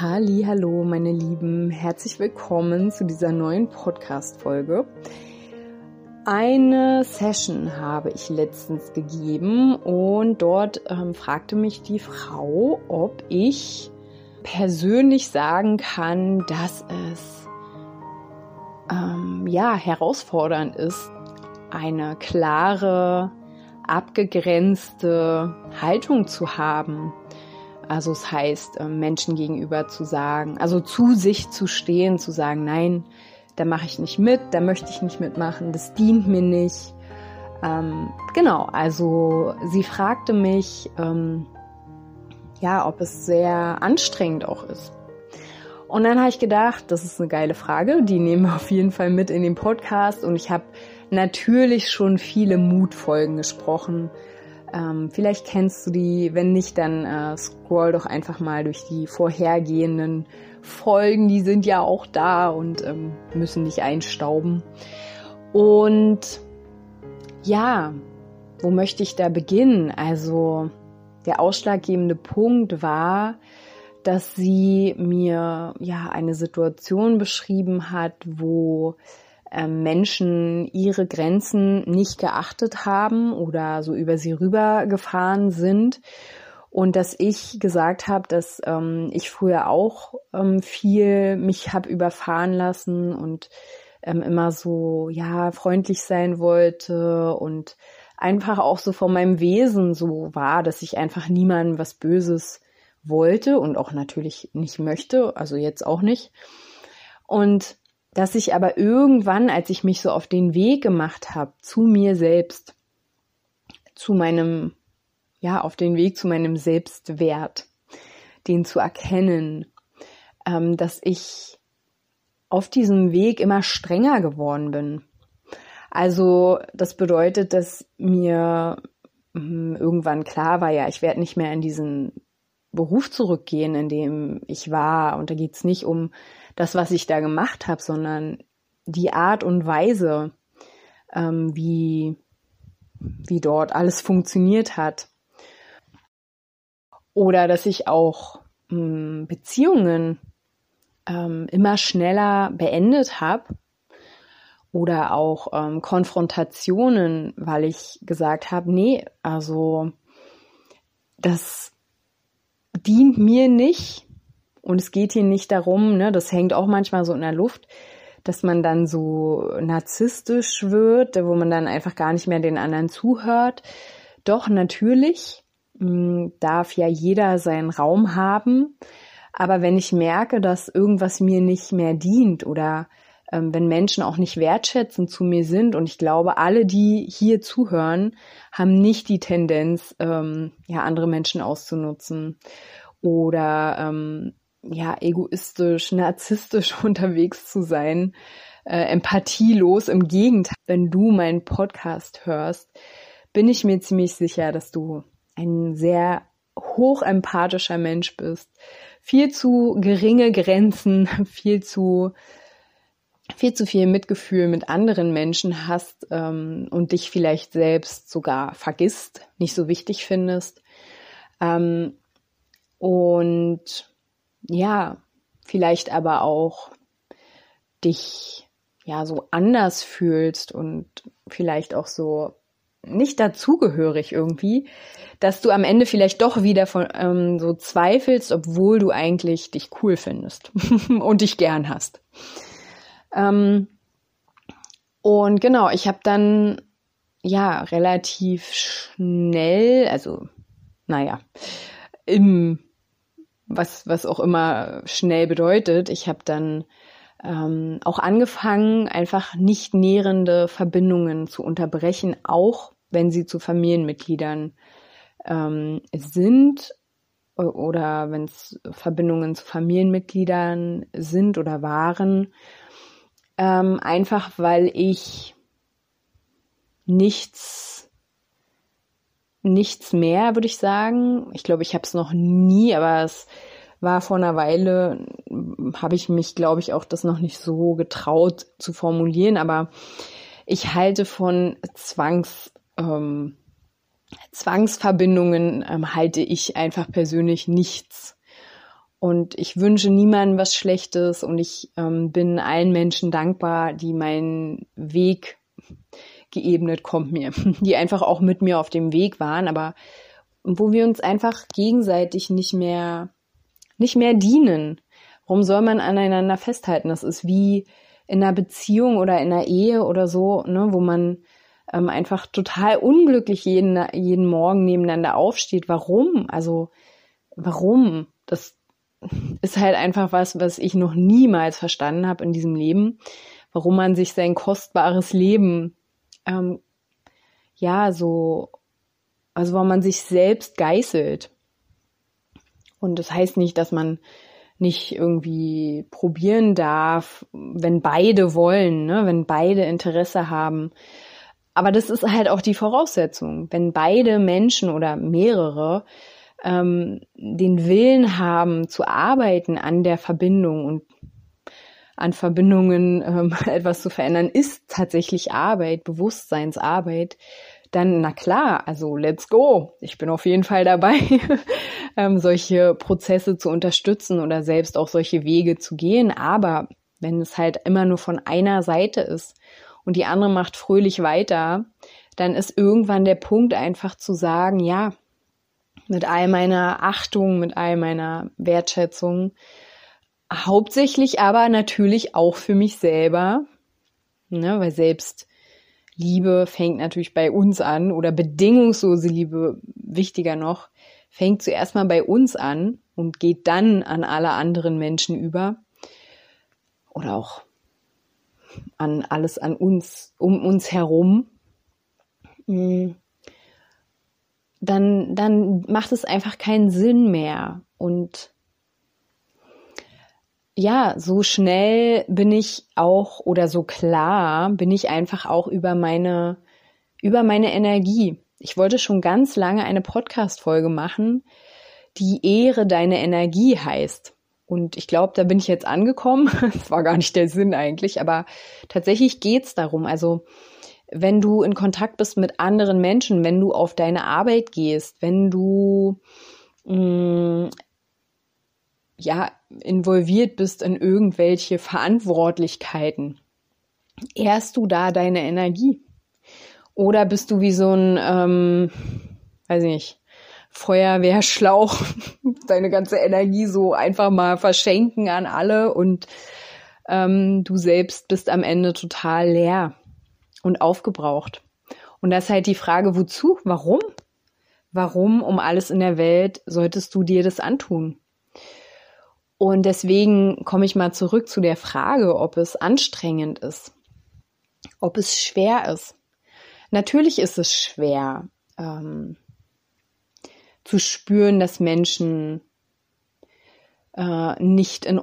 Halli, hallo, meine Lieben, herzlich willkommen zu dieser neuen Podcast-Folge. Eine Session habe ich letztens gegeben und dort ähm, fragte mich die Frau, ob ich persönlich sagen kann, dass es ähm, ja herausfordernd ist, eine klare, abgegrenzte Haltung zu haben also es heißt, ähm, Menschen gegenüber zu sagen, also zu sich zu stehen, zu sagen, nein, da mache ich nicht mit, da möchte ich nicht mitmachen, das dient mir nicht. Ähm, genau, also sie fragte mich, ähm, ja, ob es sehr anstrengend auch ist. Und dann habe ich gedacht, das ist eine geile Frage, die nehmen wir auf jeden Fall mit in den Podcast. Und ich habe natürlich schon viele Mutfolgen gesprochen, ähm, vielleicht kennst du die, wenn nicht, dann äh, scroll doch einfach mal durch die vorhergehenden Folgen, die sind ja auch da und ähm, müssen nicht einstauben. Und ja, wo möchte ich da beginnen? Also der ausschlaggebende Punkt war, dass sie mir ja eine Situation beschrieben hat, wo Menschen ihre Grenzen nicht geachtet haben oder so über sie rübergefahren sind. Und dass ich gesagt habe, dass ähm, ich früher auch ähm, viel mich habe überfahren lassen und ähm, immer so, ja, freundlich sein wollte und einfach auch so von meinem Wesen so war, dass ich einfach niemandem was Böses wollte und auch natürlich nicht möchte, also jetzt auch nicht. Und dass ich aber irgendwann, als ich mich so auf den Weg gemacht habe zu mir selbst, zu meinem, ja, auf den Weg zu meinem Selbstwert, den zu erkennen, ähm, dass ich auf diesem Weg immer strenger geworden bin. Also das bedeutet, dass mir hm, irgendwann klar war, ja, ich werde nicht mehr in diesen Beruf zurückgehen, in dem ich war. Und da geht's nicht um das, was ich da gemacht habe, sondern die Art und Weise, ähm, wie, wie dort alles funktioniert hat. Oder dass ich auch ähm, Beziehungen ähm, immer schneller beendet habe. Oder auch ähm, Konfrontationen, weil ich gesagt habe, nee, also das dient mir nicht und es geht hier nicht darum, ne, das hängt auch manchmal so in der Luft, dass man dann so narzisstisch wird, wo man dann einfach gar nicht mehr den anderen zuhört. Doch natürlich mh, hm, darf ja jeder seinen Raum haben. Aber wenn ich merke, dass irgendwas mir nicht mehr dient oder ähm, wenn Menschen auch nicht wertschätzend zu mir sind und ich glaube, alle, die hier zuhören, haben nicht die Tendenz, ähm, ja, andere Menschen auszunutzen oder ähm, ja, egoistisch, narzisstisch unterwegs zu sein, äh, empathielos. Im Gegenteil, wenn du meinen Podcast hörst, bin ich mir ziemlich sicher, dass du ein sehr hochempathischer Mensch bist, viel zu geringe Grenzen, viel zu viel zu viel Mitgefühl mit anderen Menschen hast ähm, und dich vielleicht selbst sogar vergisst, nicht so wichtig findest. Ähm, und ja, vielleicht aber auch dich ja so anders fühlst und vielleicht auch so nicht dazugehörig irgendwie, dass du am Ende vielleicht doch wieder von ähm, so zweifelst, obwohl du eigentlich dich cool findest und dich gern hast. Ähm, und genau, ich habe dann ja relativ schnell, also naja, im was, was auch immer schnell bedeutet. Ich habe dann ähm, auch angefangen, einfach nicht nährende Verbindungen zu unterbrechen, auch wenn sie zu Familienmitgliedern ähm, sind, oder wenn es Verbindungen zu Familienmitgliedern sind oder waren. Ähm, einfach weil ich nichts, nichts mehr, würde ich sagen. Ich glaube, ich habe es noch nie, aber es war vor einer Weile, habe ich mich, glaube ich, auch das noch nicht so getraut zu formulieren, aber ich halte von Zwangs, ähm, Zwangsverbindungen ähm, halte ich einfach persönlich nichts. Und ich wünsche niemandem was Schlechtes und ich ähm, bin allen Menschen dankbar, die meinen Weg geebnet kommt mir, die einfach auch mit mir auf dem Weg waren, aber wo wir uns einfach gegenseitig nicht mehr, nicht mehr dienen. Warum soll man aneinander festhalten? Das ist wie in einer Beziehung oder in einer Ehe oder so, ne, wo man ähm, einfach total unglücklich jeden, jeden Morgen nebeneinander aufsteht. Warum? Also, warum? Das ist halt einfach was, was ich noch niemals verstanden habe in diesem Leben, warum man sich sein kostbares Leben ähm, ja so, also warum man sich selbst geißelt. Und das heißt nicht, dass man nicht irgendwie probieren darf, wenn beide wollen, ne? wenn beide Interesse haben. Aber das ist halt auch die Voraussetzung. Wenn beide Menschen oder mehrere ähm, den Willen haben zu arbeiten an der Verbindung und an Verbindungen ähm, etwas zu verändern, ist tatsächlich Arbeit, Bewusstseinsarbeit, dann na klar, also let's go. Ich bin auf jeden Fall dabei, ähm, solche Prozesse zu unterstützen oder selbst auch solche Wege zu gehen. Aber wenn es halt immer nur von einer Seite ist und die andere macht fröhlich weiter, dann ist irgendwann der Punkt einfach zu sagen, ja, mit all meiner Achtung, mit all meiner Wertschätzung, hauptsächlich aber natürlich auch für mich selber, ne, weil selbst Liebe fängt natürlich bei uns an oder bedingungslose Liebe, wichtiger noch, fängt zuerst mal bei uns an und geht dann an alle anderen Menschen über oder auch an alles an uns, um uns herum. Hm dann, dann macht es einfach keinen Sinn mehr. Und ja, so schnell bin ich auch oder so klar bin ich einfach auch über meine, über meine Energie. Ich wollte schon ganz lange eine Podcast-Folge machen, die Ehre deine Energie heißt. Und ich glaube, da bin ich jetzt angekommen. Das war gar nicht der Sinn eigentlich, aber tatsächlich geht's darum. Also wenn du in Kontakt bist mit anderen Menschen, wenn du auf deine Arbeit gehst, wenn du mh, mm, ja involviert bist in irgendwelche Verantwortlichkeiten, ehrst du da deine Energie? Oder bist du wie so ein, ähm, weiß ich nicht, Feuerwehrschlauch, deine ganze Energie so einfach mal verschenken an alle und ähm, du selbst bist am Ende total leer und aufgebraucht. Und das ist halt die Frage, wozu? Warum? Warum um alles in der Welt solltest du dir das antun? Und deswegen komme ich mal zurück zu der Frage, ob es anstrengend ist, ob es schwer ist. Natürlich ist es schwer ähm, zu spüren, dass Menschen äh, nicht, in,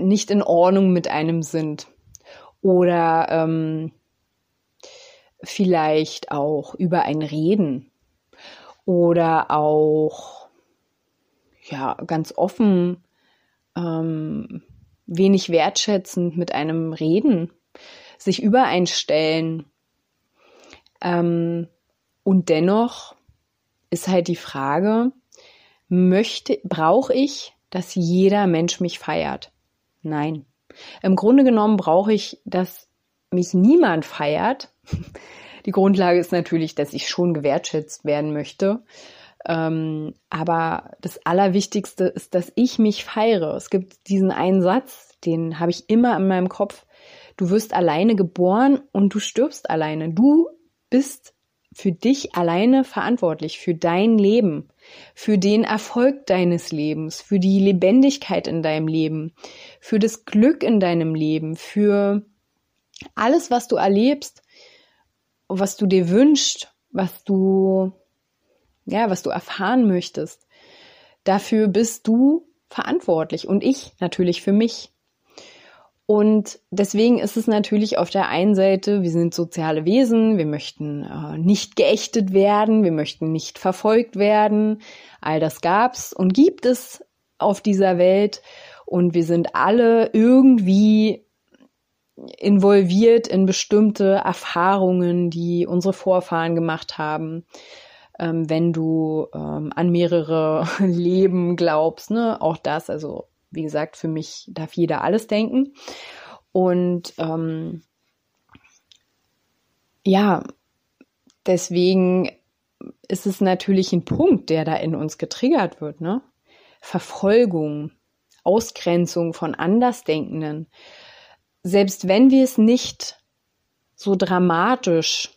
nicht in Ordnung mit einem sind oder ähm, vielleicht auch über ein Reden oder auch ja ganz offen ähm, wenig wertschätzend mit einem Reden sich übereinstellen. Ähm, und dennoch ist halt die Frage möchte brauche ich dass jeder Mensch mich feiert? Nein. Im Grunde genommen brauche ich dass mich niemand feiert. Die Grundlage ist natürlich, dass ich schon gewertschätzt werden möchte. Ähm, aber das Allerwichtigste ist, dass ich mich feiere. Es gibt diesen einen Satz, den habe ich immer in meinem Kopf. Du wirst alleine geboren und du stirbst alleine. Du bist für dich alleine verantwortlich, für dein Leben, für den Erfolg deines Lebens, für die Lebendigkeit in deinem Leben, für das Glück in deinem Leben, für alles, was du erlebst was du dir wünschst, was du, ja, was du erfahren möchtest. Dafür bist du verantwortlich und ich natürlich für mich. Und deswegen ist es natürlich auf der einen Seite, wir sind soziale Wesen, wir möchten äh, nicht geächtet werden, wir möchten nicht verfolgt werden. All das gab's und gibt es auf dieser Welt. Und wir sind alle irgendwie involviert in bestimmte Erfahrungen, die unsere Vorfahren gemacht haben. Ähm, wenn du ähm, an mehrere Leben glaubst, ne, auch das, also wie gesagt, für mich darf jeder alles denken. Und ähm, ja, deswegen ist es natürlich ein Punkt, der da in uns getriggert wird, ne? Verfolgung, Ausgrenzung von Andersdenkenden. Selbst wenn wir es nicht so dramatisch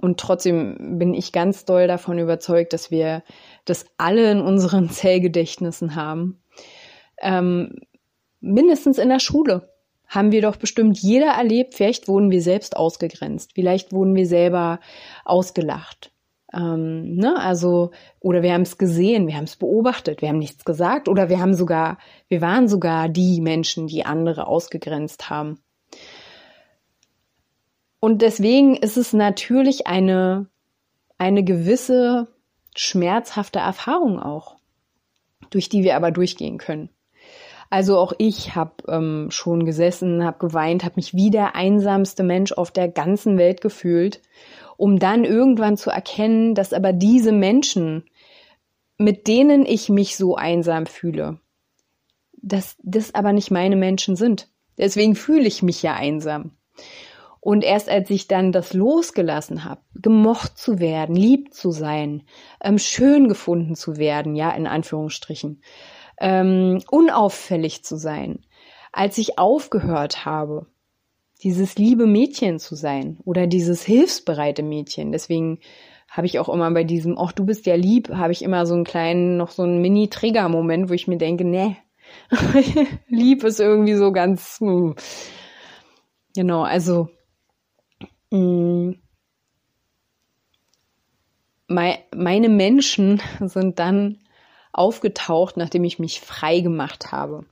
und trotzdem bin ich ganz doll davon überzeugt, dass wir das alle in unseren Zellgedächtnissen haben, ähm, mindestens in der Schule haben wir doch bestimmt jeder erlebt, vielleicht wurden wir selbst ausgegrenzt, vielleicht wurden wir selber ausgelacht. Ähm, ne? Also, oder wir haben es gesehen, wir haben es beobachtet, wir haben nichts gesagt, oder wir haben sogar, wir waren sogar die Menschen, die andere ausgegrenzt haben. Und deswegen ist es natürlich eine, eine gewisse schmerzhafte Erfahrung auch, durch die wir aber durchgehen können. Also auch ich habe ähm, schon gesessen, habe geweint, habe mich wie der einsamste Mensch auf der ganzen Welt gefühlt, um dann irgendwann zu erkennen, dass aber diese Menschen, mit denen ich mich so einsam fühle, dass das aber nicht meine Menschen sind. Deswegen fühle ich mich ja einsam. Und erst als ich dann das losgelassen habe, gemocht zu werden, lieb zu sein, ähm, schön gefunden zu werden, ja, in Anführungsstrichen, ähm, unauffällig zu sein, als ich aufgehört habe, dieses liebe Mädchen zu sein oder dieses hilfsbereite Mädchen. Deswegen habe ich auch immer bei diesem, ach, du bist ja lieb, habe ich immer so einen kleinen, noch so einen Mini-Trigger-Moment, wo ich mir denke, nee, lieb ist irgendwie so ganz. Hm. genau, also, meine Menschen sind dann aufgetaucht, nachdem ich mich frei gemacht habe.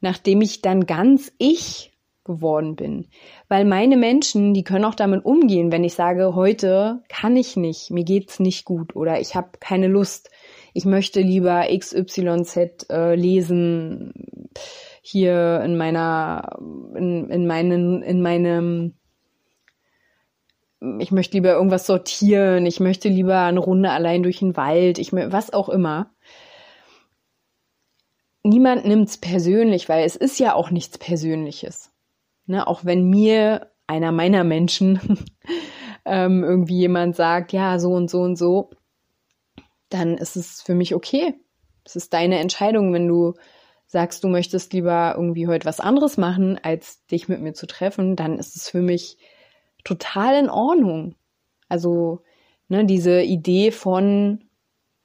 Nachdem ich dann ganz ich geworden bin. Weil meine Menschen, die können auch damit umgehen, wenn ich sage, heute kann ich nicht, mir geht's nicht gut oder ich habe keine Lust. Ich möchte lieber XYZ äh, lesen hier in meiner in, in meinen in meinem ich möchte lieber irgendwas sortieren, ich möchte lieber eine Runde allein durch den Wald, ich was auch immer niemand nimmt es persönlich, weil es ist ja auch nichts Persönliches. Ne? Auch wenn mir einer meiner Menschen ähm, irgendwie jemand sagt, ja, so und so und so, dann ist es für mich okay. Es ist deine Entscheidung, wenn du sagst, du möchtest lieber irgendwie heute was anderes machen, als dich mit mir zu treffen, dann ist es für mich total in Ordnung. Also, ne, diese Idee von,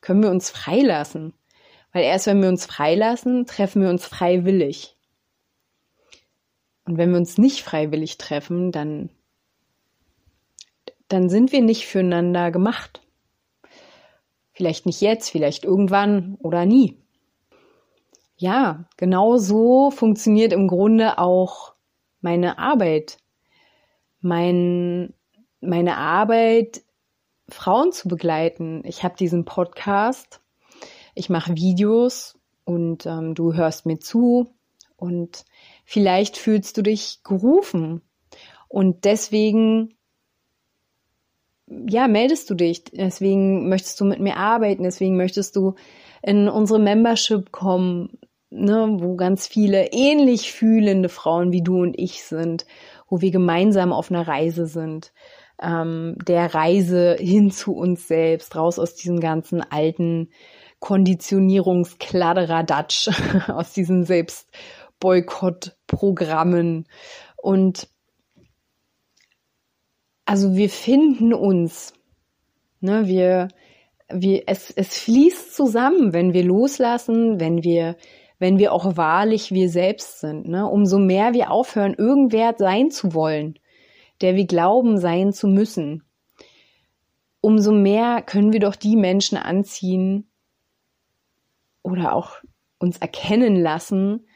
können wir uns freilassen? Weil erst wenn wir uns freilassen, treffen wir uns freiwillig. Und wenn wir uns nicht freiwillig treffen, dann, dann sind wir nicht füreinander gemacht. Vielleicht nicht jetzt, vielleicht irgendwann oder nie. Ja, genau so funktioniert im Grunde auch meine Arbeit. Mein, meine Arbeit, Frauen zu begleiten. Ich habe diesen Podcast. Ich mache Videos und ähm, du hörst mir zu. Und vielleicht fühlst du dich gerufen. Und deswegen ja, meldest du dich, deswegen möchtest du mit mir arbeiten, deswegen möchtest du in unsere Membership kommen, ne, wo ganz viele ähnlich fühlende Frauen wie du und ich sind, wo wir gemeinsam auf einer Reise sind, ähm, der Reise hin zu uns selbst, raus aus diesem ganzen alten Konditionierungskladderadatsch aus diesen Selbstboykottprogrammen. Und also wir finden uns, ne, wir, wir, es, es fließt zusammen, wenn wir loslassen, wenn wir, wenn wir auch wahrlich wir selbst sind, ne, umso mehr wir aufhören, irgendwer sein zu wollen, der wir glauben sein zu müssen, umso mehr können wir doch die Menschen anziehen, oder auch uns erkennen lassen,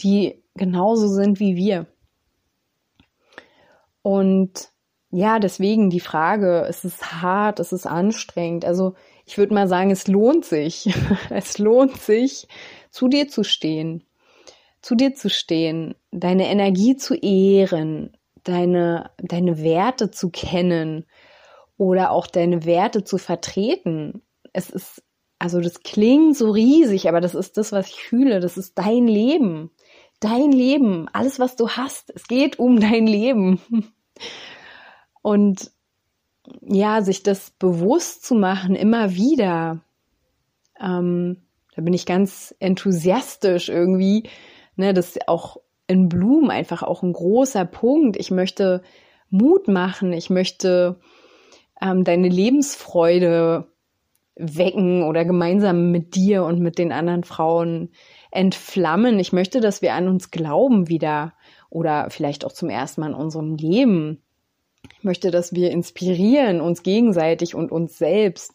die genauso sind wie wir. Und ja, deswegen die Frage, es ist hart, es ist anstrengend. Also ich würde mal sagen, es lohnt sich. es lohnt sich, zu dir zu stehen, zu dir zu stehen, deine Energie zu ehren, deine, deine Werte zu kennen oder auch deine Werte zu vertreten. Es ist, also das klingt so riesig, aber das ist das, was ich fühle. Das ist dein Leben. Dein Leben. Alles, was du hast. Es geht um dein Leben. Und ja, sich das bewusst zu machen, immer wieder, ähm, da bin ich ganz enthusiastisch irgendwie, ne, das ist auch in Blumen einfach auch ein großer Punkt. Ich möchte Mut machen, ich möchte ähm, deine Lebensfreude wecken oder gemeinsam mit dir und mit den anderen Frauen entflammen. Ich möchte, dass wir an uns glauben wieder oder vielleicht auch zum ersten Mal in unserem Leben. Ich möchte, dass wir inspirieren uns gegenseitig und uns selbst.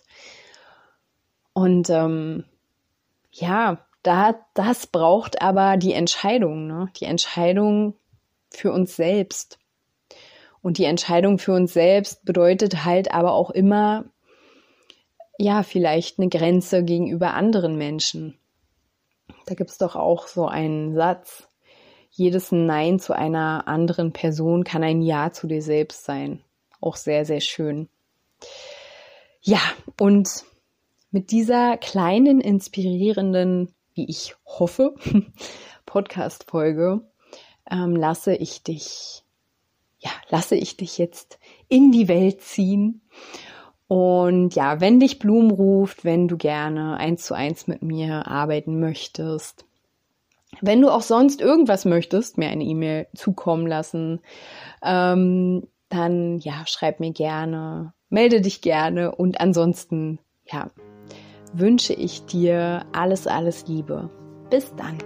Und ähm, ja, da, das braucht aber die Entscheidung, ne? die Entscheidung für uns selbst. Und die Entscheidung für uns selbst bedeutet halt aber auch immer, ja, vielleicht eine Grenze gegenüber anderen Menschen. Da gibt's doch auch so einen Satz. Jedes Nein zu einer anderen Person kann ein Ja zu dir selbst sein. Auch sehr, sehr schön. Ja, und mit dieser kleinen, inspirierenden, wie ich hoffe, Podcast-Folge ähm, lasse ich dich ja, lasse ich dich jetzt in die Welt ziehen. Und ja, wenn dich Blum ruft, wenn du gerne eins zu eins mit mir arbeiten möchtest, wenn du auch sonst irgendwas möchtest, mir eine E-Mail zukommen lassen, ähm, dann ja, schreib mir gerne, melde dich gerne und ansonsten, ja, wünsche ich dir alles, alles Liebe. Bis dann.